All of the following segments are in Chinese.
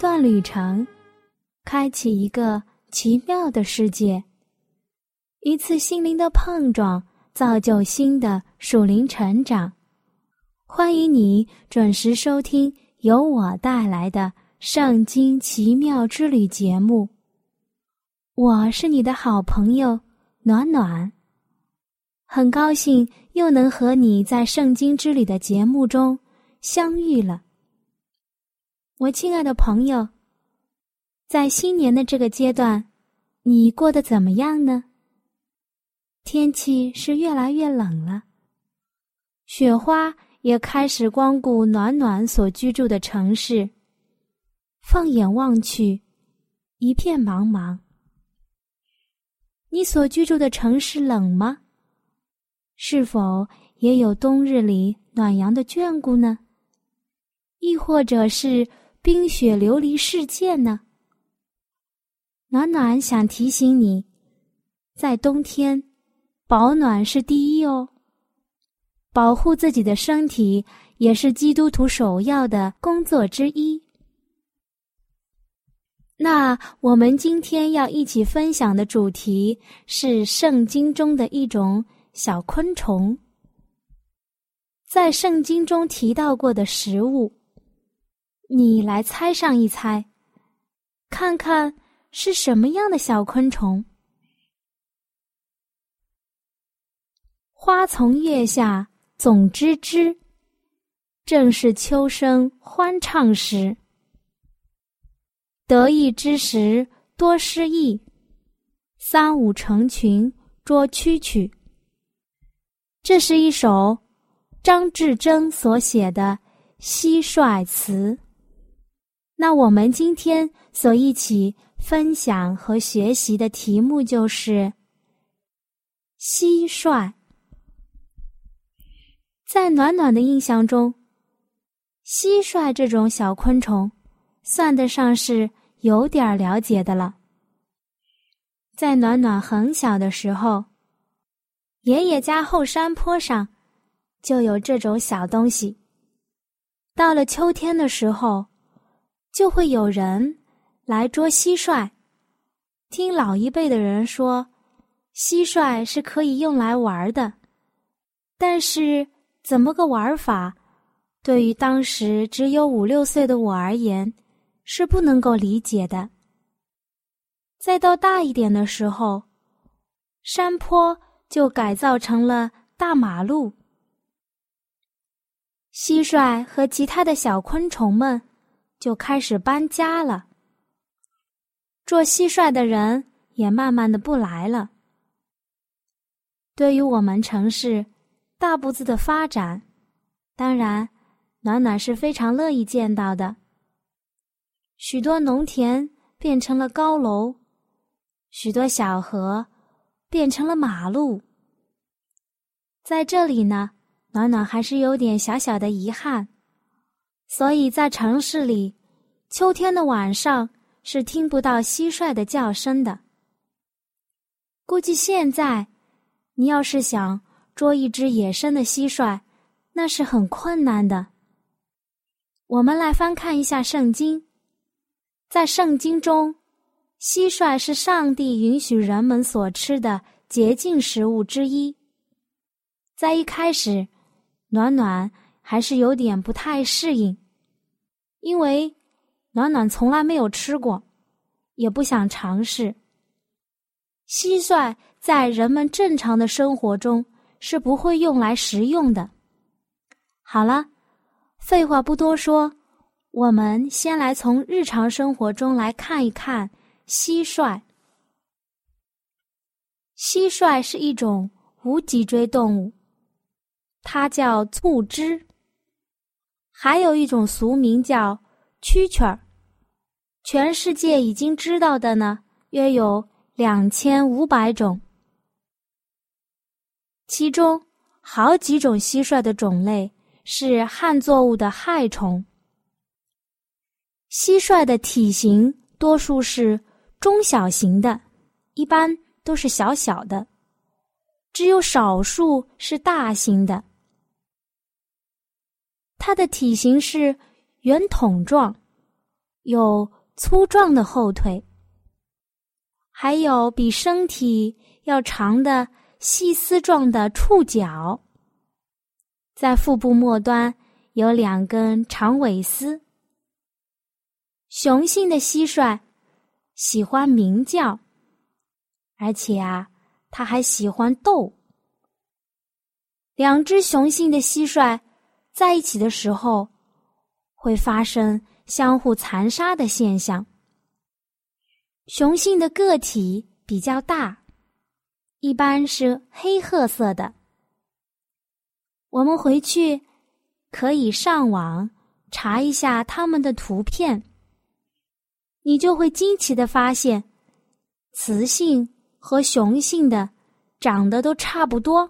段旅程，开启一个奇妙的世界；一次心灵的碰撞，造就新的属灵成长。欢迎你准时收听由我带来的《圣经奇妙之旅》节目。我是你的好朋友暖暖，很高兴又能和你在《圣经之旅》的节目中相遇了。我亲爱的朋友，在新年的这个阶段，你过得怎么样呢？天气是越来越冷了，雪花也开始光顾暖暖所居住的城市。放眼望去，一片茫茫。你所居住的城市冷吗？是否也有冬日里暖阳的眷顾呢？亦或者是？冰雪流离世界呢？暖暖想提醒你，在冬天，保暖是第一哦。保护自己的身体也是基督徒首要的工作之一。那我们今天要一起分享的主题是圣经中的一种小昆虫，在圣经中提到过的食物。你来猜上一猜，看看是什么样的小昆虫。花从叶下总知之，正是秋声欢唱时。得意之时多失意，三五成群捉蛐蛐。这是一首张志珍所写的蟋蟀词。那我们今天所一起分享和学习的题目就是蟋蟀。在暖暖的印象中，蟋蟀这种小昆虫算得上是有点了解的了。在暖暖很小的时候，爷爷家后山坡上就有这种小东西。到了秋天的时候。就会有人来捉蟋蟀。听老一辈的人说，蟋蟀是可以用来玩的，但是怎么个玩法，对于当时只有五六岁的我而言，是不能够理解的。再到大一点的时候，山坡就改造成了大马路，蟋蟀和其他的小昆虫们。就开始搬家了。做蟋蟀的人也慢慢的不来了。对于我们城市大步子的发展，当然，暖暖是非常乐意见到的。许多农田变成了高楼，许多小河变成了马路。在这里呢，暖暖还是有点小小的遗憾。所以在城市里，秋天的晚上是听不到蟋蟀的叫声的。估计现在，你要是想捉一只野生的蟋蟀，那是很困难的。我们来翻看一下圣经，在圣经中，蟋蟀是上帝允许人们所吃的洁净食物之一。在一开始，暖暖。还是有点不太适应，因为暖暖从来没有吃过，也不想尝试。蟋蟀在人们正常的生活中是不会用来食用的。好了，废话不多说，我们先来从日常生活中来看一看蟋蟀。蟋蟀是一种无脊椎动物，它叫促肢。还有一种俗名叫蛐蛐儿。全世界已经知道的呢，约有两千五百种，其中好几种蟋蟀的种类是旱作物的害虫。蟋蟀的体型多数是中小型的，一般都是小小的，只有少数是大型的。它的体型是圆筒状，有。粗壮的后腿，还有比身体要长的细丝状的触角，在腹部末端有两根长尾丝。雄性的蟋蟀喜欢鸣叫，而且啊，它还喜欢斗。两只雄性的蟋蟀在一起的时候，会发生。相互残杀的现象。雄性的个体比较大，一般是黑褐色的。我们回去可以上网查一下它们的图片，你就会惊奇的发现，雌性和雄性的长得都差不多，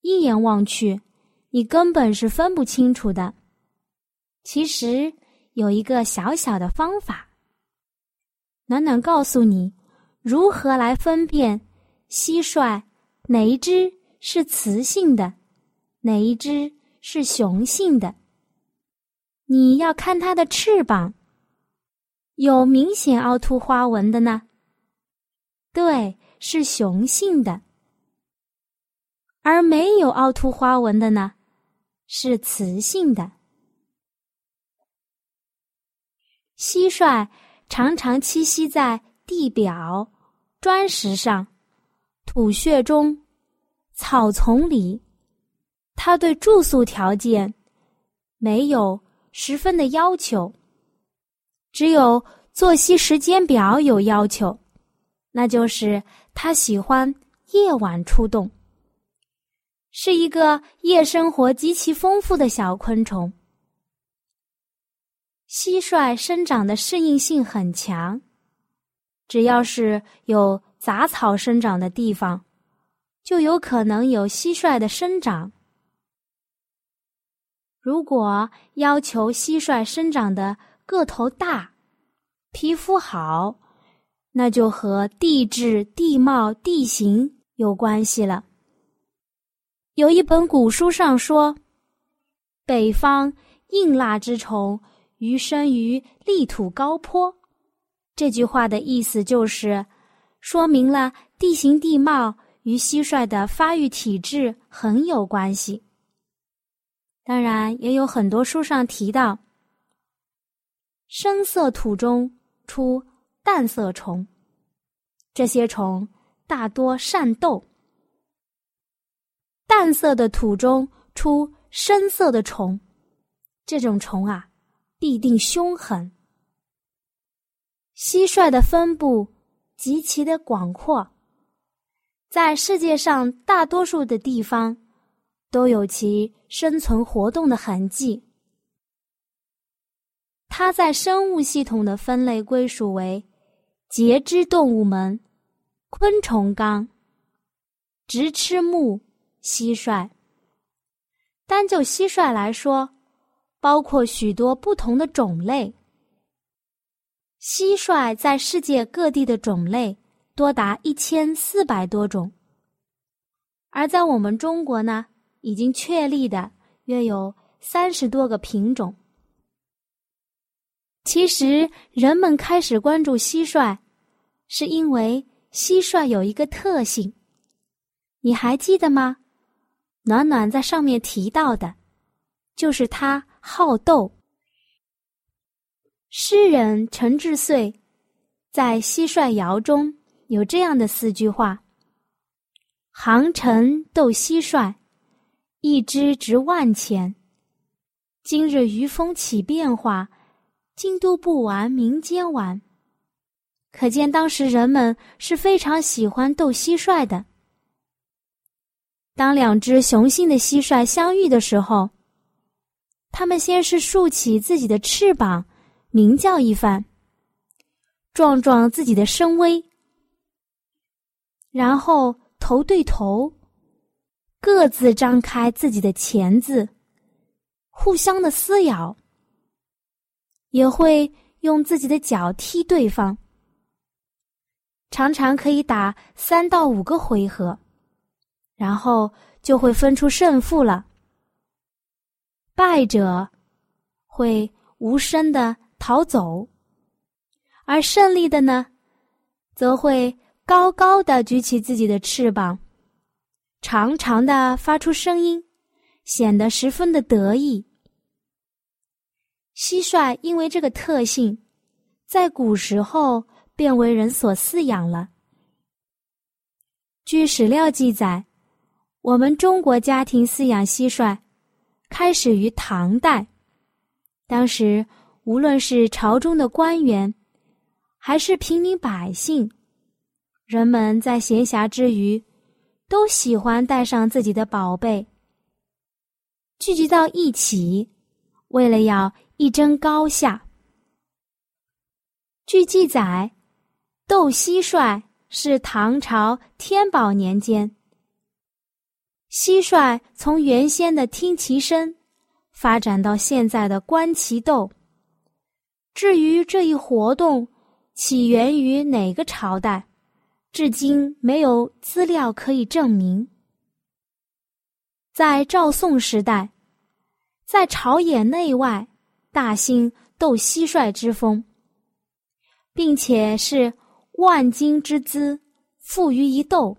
一眼望去，你根本是分不清楚的。其实有一个小小的方法，暖暖告诉你如何来分辨蟋蟀哪一只是雌性的，哪一只是雄性的。你要看它的翅膀，有明显凹凸花纹的呢，对，是雄性的；而没有凹凸花纹的呢，是雌性的。蟋蟀常常栖息在地表、砖石上、土穴中、草丛里。它对住宿条件没有十分的要求，只有作息时间表有要求，那就是它喜欢夜晚出动，是一个夜生活极其丰富的小昆虫。蟋蟀生长的适应性很强，只要是有杂草生长的地方，就有可能有蟋蟀的生长。如果要求蟋蟀生长的个头大、皮肤好，那就和地质、地貌、地形有关系了。有一本古书上说，北方硬蜡之虫。于生于立土高坡，这句话的意思就是，说明了地形地貌与蟋蟀的发育体质很有关系。当然，也有很多书上提到，深色土中出淡色虫，这些虫大多善斗；淡色的土中出深色的虫，这种虫啊。必定凶狠。蟋蟀的分布极其的广阔，在世界上大多数的地方都有其生存活动的痕迹。它在生物系统的分类归属为节肢动物门昆虫纲直翅目蟋蟀。单就蟋蟀来说。包括许多不同的种类，蟋蟀在世界各地的种类多达一千四百多种，而在我们中国呢，已经确立的约有三十多个品种。其实，人们开始关注蟋蟀，是因为蟋蟀有一个特性，你还记得吗？暖暖在上面提到的，就是他。好斗。诗人陈志穗在《蟋蟀谣》中有这样的四句话：“杭城斗蟋蟀，一只值万钱。今日渔风起变化，京都不玩民间玩。”可见当时人们是非常喜欢斗蟋蟀的。当两只雄性的蟋蟀相遇的时候。他们先是竖起自己的翅膀，鸣叫一番，壮壮自己的声威，然后头对头，各自张开自己的钳子，互相的撕咬，也会用自己的脚踢对方，常常可以打三到五个回合，然后就会分出胜负了。败者会无声的逃走，而胜利的呢，则会高高的举起自己的翅膀，长长的发出声音，显得十分的得意。蟋蟀因为这个特性，在古时候便为人所饲养了。据史料记载，我们中国家庭饲养蟋蟀。开始于唐代，当时无论是朝中的官员，还是平民百姓，人们在闲暇之余，都喜欢带上自己的宝贝，聚集到一起，为了要一争高下。据记载，斗蟋蟀是唐朝天宝年间。蟋蟀从原先的听其声，发展到现在的观其斗。至于这一活动起源于哪个朝代，至今没有资料可以证明。在赵宋时代，在朝野内外大兴斗蟋蟀之风，并且是万金之资付于一斗，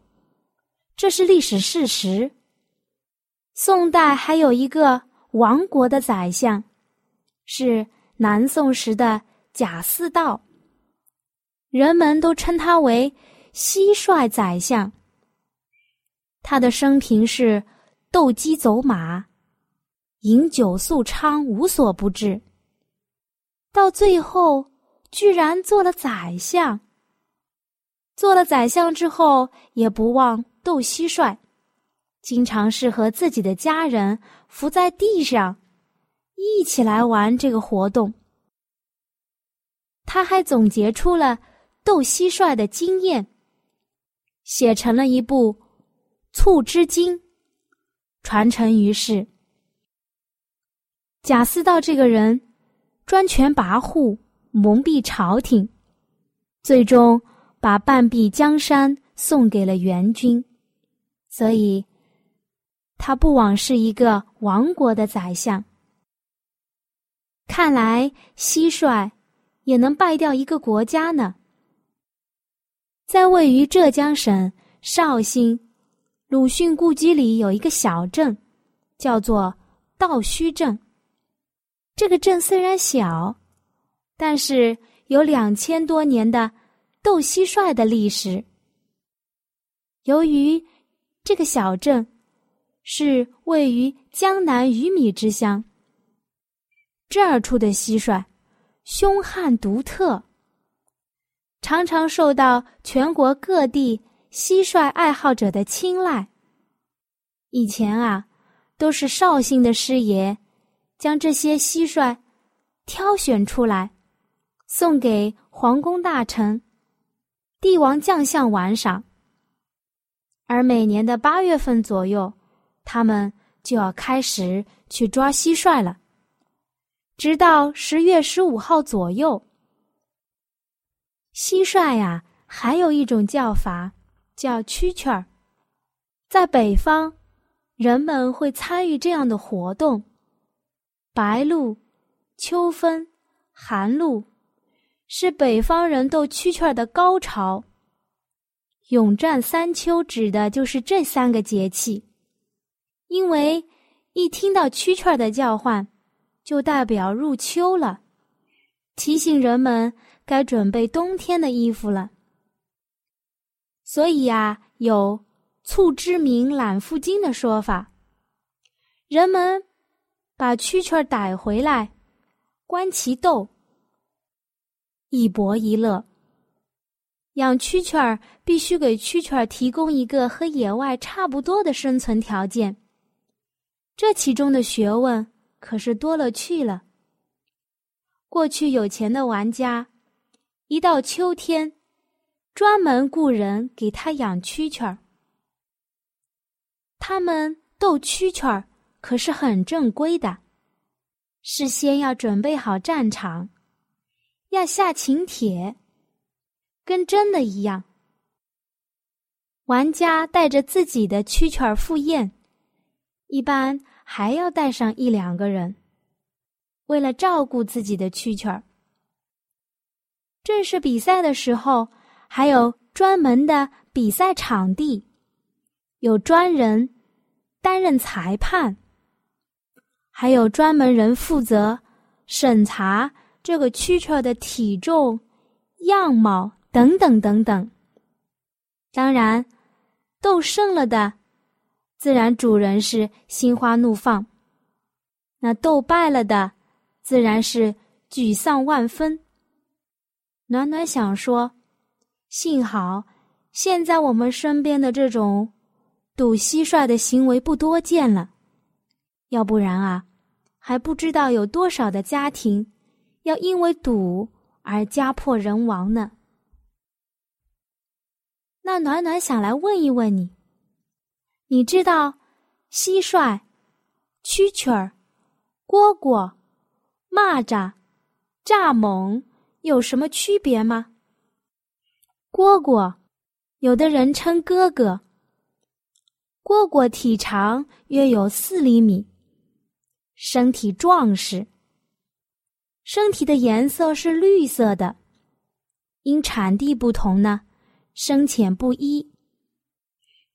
这是历史事实。宋代还有一个亡国的宰相，是南宋时的贾似道。人们都称他为蟋蟀宰相。他的生平是斗鸡走马，饮酒宿娼，无所不至。到最后，居然做了宰相。做了宰相之后，也不忘斗蟋蟀。经常是和自己的家人伏在地上，一起来玩这个活动。他还总结出了斗蟋蟀的经验，写成了一部《促织经》，传承于世。贾似道这个人专权跋扈，蒙蔽朝廷，最终把半壁江山送给了元军，所以。他不枉是一个亡国的宰相。看来蟋蟀也能败掉一个国家呢。在位于浙江省绍兴鲁迅故居里有一个小镇，叫做道虚镇。这个镇虽然小，但是有两千多年的斗蟋蟀的历史。由于这个小镇。是位于江南鱼米之乡。这儿出的蟋蟀凶悍独特，常常受到全国各地蟋蟀爱好者的青睐。以前啊，都是绍兴的师爷将这些蟋蟀挑选出来，送给皇宫大臣、帝王将相玩赏。而每年的八月份左右。他们就要开始去抓蟋蟀了，直到十月十五号左右。蟋蟀呀，还有一种叫法叫蛐蛐儿，在北方，人们会参与这样的活动。白露、秋分、寒露，是北方人斗蛐蛐儿的高潮。永战三秋指的就是这三个节气。因为一听到蛐蛐儿的叫唤，就代表入秋了，提醒人们该准备冬天的衣服了。所以呀，有“促织鸣揽腹经”的说法。人们把蛐蛐儿逮回来，观其斗，一博一乐。养蛐蛐儿必须给蛐蛐儿提供一个和野外差不多的生存条件。这其中的学问可是多了去了。过去有钱的玩家，一到秋天，专门雇人给他养蛐蛐儿。他们斗蛐蛐儿可是很正规的，事先要准备好战场，要下请帖，跟真的一样。玩家带着自己的蛐蛐儿赴宴，一般还要带上一两个人，为了照顾自己的蛐蛐儿。正式比赛的时候，还有专门的比赛场地，有专人担任裁判，还有专门人负责审查这个蛐蛐儿的体重、样貌等等等等。当然。斗胜了的，自然主人是心花怒放；那斗败了的，自然是沮丧万分。暖暖想说：幸好现在我们身边的这种赌蟋蟀的行为不多见了，要不然啊，还不知道有多少的家庭要因为赌而家破人亡呢。那暖暖想来问一问你，你知道蟋蟀、蛐蛐儿、蝈蝈、蚂蚱、蚱蜢有什么区别吗？蝈蝈，有的人称哥哥。蝈蝈体长约有四厘米，身体壮实，身体的颜色是绿色的，因产地不同呢。深浅不一，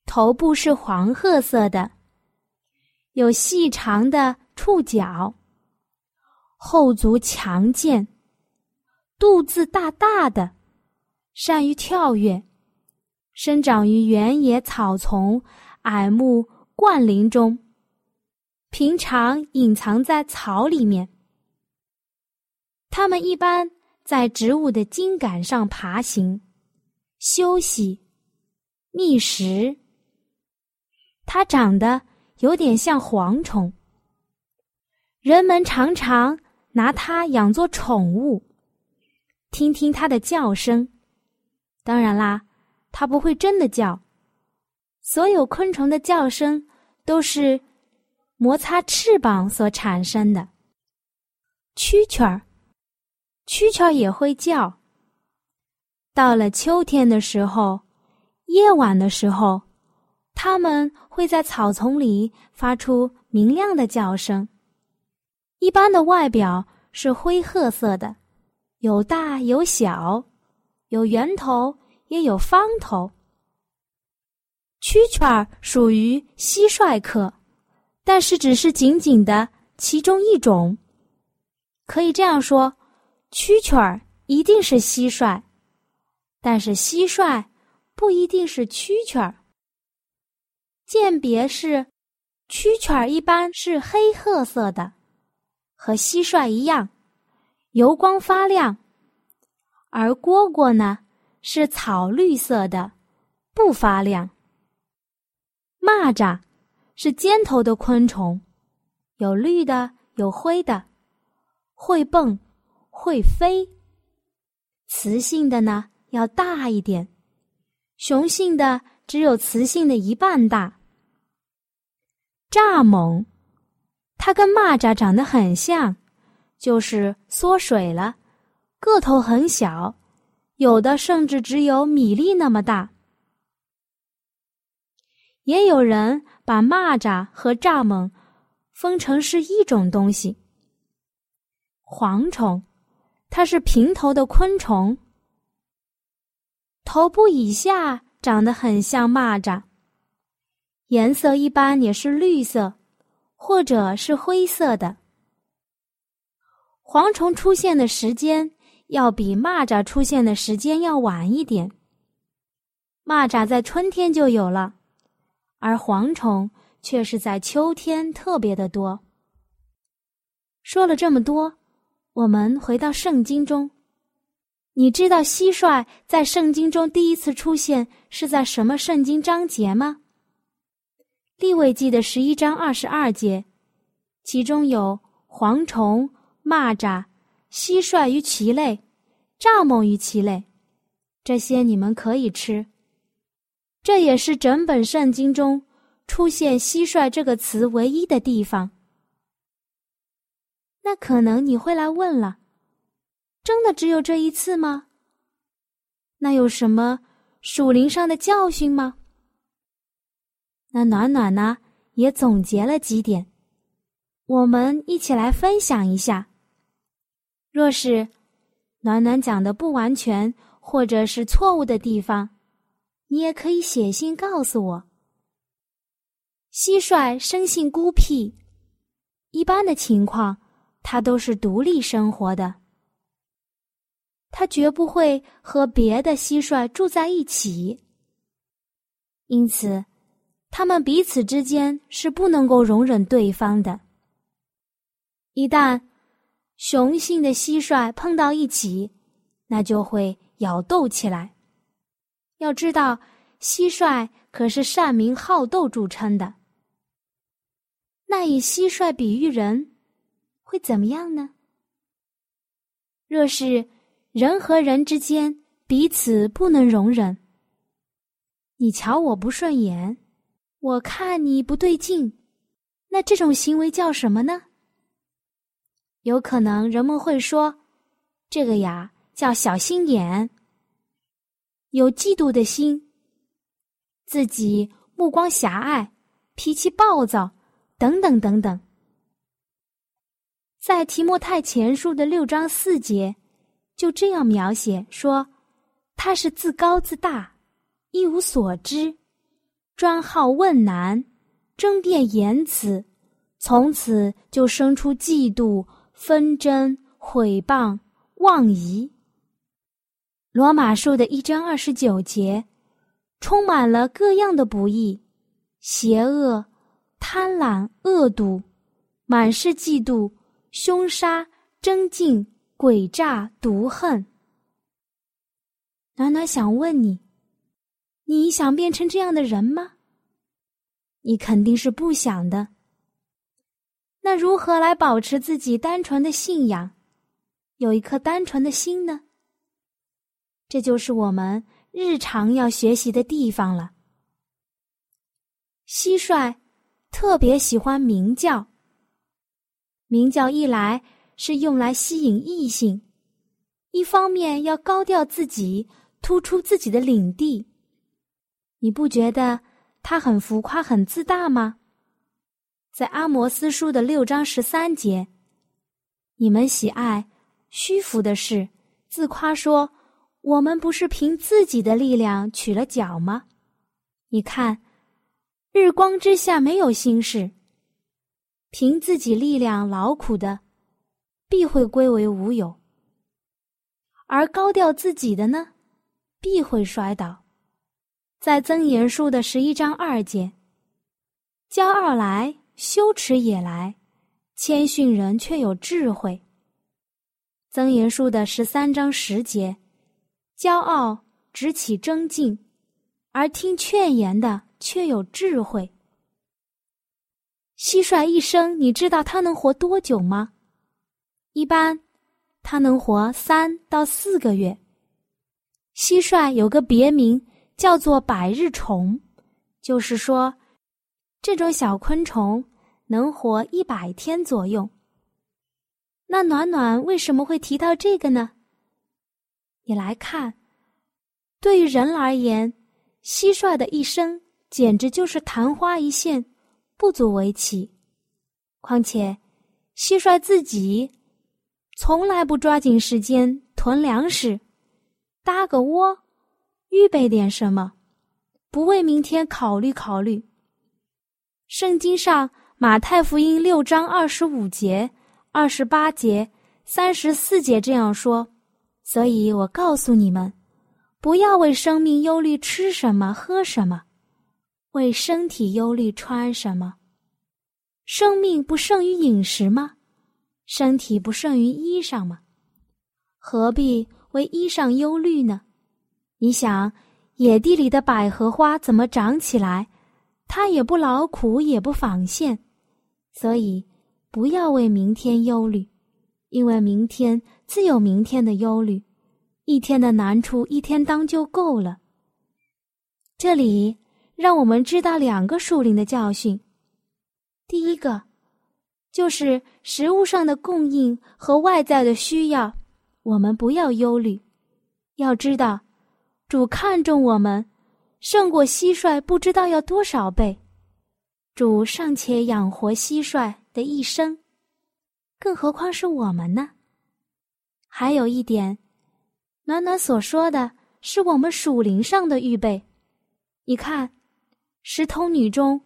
头部是黄褐色的，有细长的触角，后足强健，肚子大大的，善于跳跃，生长于原野草丛、矮木灌林中，平常隐藏在草里面。它们一般在植物的茎秆上爬行。休息，觅食。它长得有点像蝗虫，人们常常拿它养作宠物，听听它的叫声。当然啦，它不会真的叫。所有昆虫的叫声都是摩擦翅膀所产生的。蛐蛐儿，蛐蛐儿也会叫。到了秋天的时候，夜晚的时候，它们会在草丛里发出明亮的叫声。一般的外表是灰褐色的，有大有小，有圆头也有方头。蛐蛐儿属于蟋蟀科，但是只是仅仅的其中一种。可以这样说，蛐蛐儿一定是蟋蟀。但是蟋蟀不一定是蛐蛐儿。鉴别是，蛐蛐儿一般是黑褐色的，和蟋蟀一样，油光发亮；而蝈蝈呢是草绿色的，不发亮。蚂蚱是尖头的昆虫，有绿的，有灰的，会蹦，会飞。雌性的呢？要大一点，雄性的只有雌性的一半大。蚱蜢，它跟蚂蚱长得很像，就是缩水了，个头很小，有的甚至只有米粒那么大。也有人把蚂蚱和蚱蜢分成是一种东西。蝗虫，它是平头的昆虫。头部以下长得很像蚂蚱，颜色一般也是绿色，或者是灰色的。蝗虫出现的时间要比蚂蚱出现的时间要晚一点。蚂蚱在春天就有了，而蝗虫却是在秋天特别的多。说了这么多，我们回到圣经中。你知道蟋蟀在圣经中第一次出现是在什么圣经章节吗？利未记的十一章二十二节，其中有蝗虫、蚂蚱、蟋蟀与其类，蚱蜢与其类，这些你们可以吃。这也是整本圣经中出现“蟋蟀”这个词唯一的地方。那可能你会来问了：真的只有这一次吗？那有什么属灵上的教训吗？那暖暖呢，也总结了几点，我们一起来分享一下。若是暖暖讲的不完全或者是错误的地方，你也可以写信告诉我。蟋蟀生性孤僻，一般的情况，它都是独立生活的。他绝不会和别的蟋蟀住在一起，因此，他们彼此之间是不能够容忍对方的。一旦雄性的蟋蟀碰到一起，那就会咬斗起来。要知道，蟋蟀可是善名好斗著称的。那以蟋蟀比喻人，会怎么样呢？若是。人和人之间彼此不能容忍。你瞧我不顺眼，我看你不对劲，那这种行为叫什么呢？有可能人们会说，这个呀叫小心眼，有嫉妒的心，自己目光狭隘，脾气暴躁，等等等等。在提莫太前书的六章四节。就这样描写说，他是自高自大，一无所知，专好问难，争辩言辞，从此就生出嫉妒、纷争、毁谤、妄疑。罗马书的一章二十九节，充满了各样的不义、邪恶、贪婪、恶毒，满是嫉妒、凶杀、争竞。诡诈、毒恨，暖暖想问你：你想变成这样的人吗？你肯定是不想的。那如何来保持自己单纯的信仰，有一颗单纯的心呢？这就是我们日常要学习的地方了。蟋蟀特别喜欢鸣叫，鸣叫一来。是用来吸引异性，一方面要高调自己，突出自己的领地。你不觉得他很浮夸、很自大吗？在阿摩斯书的六章十三节，你们喜爱虚浮的事，自夸说：“我们不是凭自己的力量取了脚吗？”你看，日光之下没有心事，凭自己力量劳苦的。必会归为无有，而高调自己的呢，必会摔倒。在《增言树》的十一章二节，骄傲来，羞耻也来；谦逊人却有智慧。《增言树》的十三章十节，骄傲只起争竞，而听劝言的却有智慧。蟋蟀一生，你知道它能活多久吗？一般，它能活三到四个月。蟋蟀有个别名叫做百日虫，就是说，这种小昆虫能活一百天左右。那暖暖为什么会提到这个呢？你来看，对于人而言，蟋蟀的一生简直就是昙花一现，不足为奇。况且，蟋蟀自己。从来不抓紧时间囤粮食，搭个窝，预备点什么，不为明天考虑考虑。圣经上马太福音六章二十五节、二十八节、三十四节这样说，所以我告诉你们，不要为生命忧虑吃什么喝什么，为身体忧虑穿什么。生命不胜于饮食吗？身体不胜于衣裳吗？何必为衣裳忧虑呢？你想，野地里的百合花怎么长起来？它也不劳苦，也不纺线，所以不要为明天忧虑，因为明天自有明天的忧虑，一天的难处一天当就够了。这里让我们知道两个树林的教训。第一个，就是食物上的供应和外在的需要，我们不要忧虑。要知道，主看重我们，胜过蟋蟀不知道要多少倍。主尚且养活蟋蟀的一生，更何况是我们呢？还有一点，暖暖所说的是我们属灵上的预备。你看，十童女中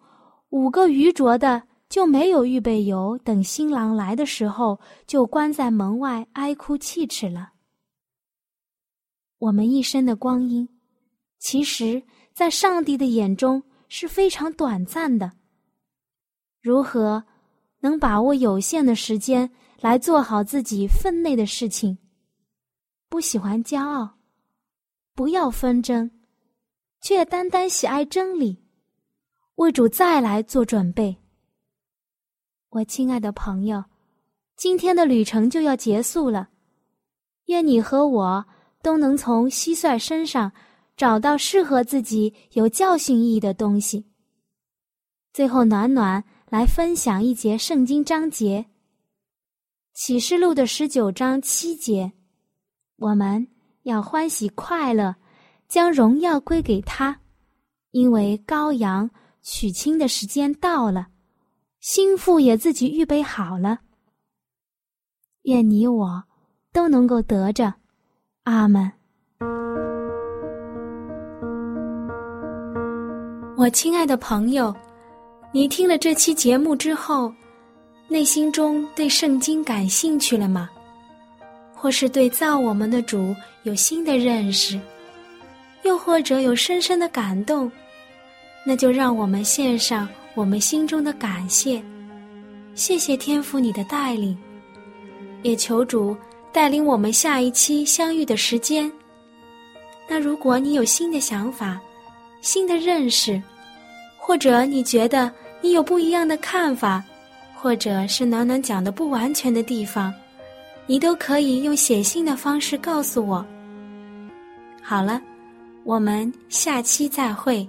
五个愚拙的就没有预备油，等新郎来的时候就关在门外哀哭泣齿了。我们一生的光阴，其实，在上帝的眼中是非常短暂的。如何能把握有限的时间来做好自己分内的事情？不喜欢骄傲，不要纷争，却单单喜爱真理，为主再来做准备。我亲爱的朋友，今天的旅程就要结束了，愿你和我都能从蟋蟀身上找到适合自己、有教训意义的东西。最后，暖暖。来分享一节圣经章节，《启示录》的十九章七节，我们要欢喜快乐，将荣耀归给他，因为羔羊娶亲的时间到了，心腹也自己预备好了。愿你我都能够得着，阿门。我亲爱的朋友。你听了这期节目之后，内心中对圣经感兴趣了吗？或是对造我们的主有新的认识，又或者有深深的感动？那就让我们献上我们心中的感谢，谢谢天父你的带领，也求主带领我们下一期相遇的时间。那如果你有新的想法、新的认识，或者你觉得你有不一样的看法，或者是暖暖讲的不完全的地方，你都可以用写信的方式告诉我。好了，我们下期再会。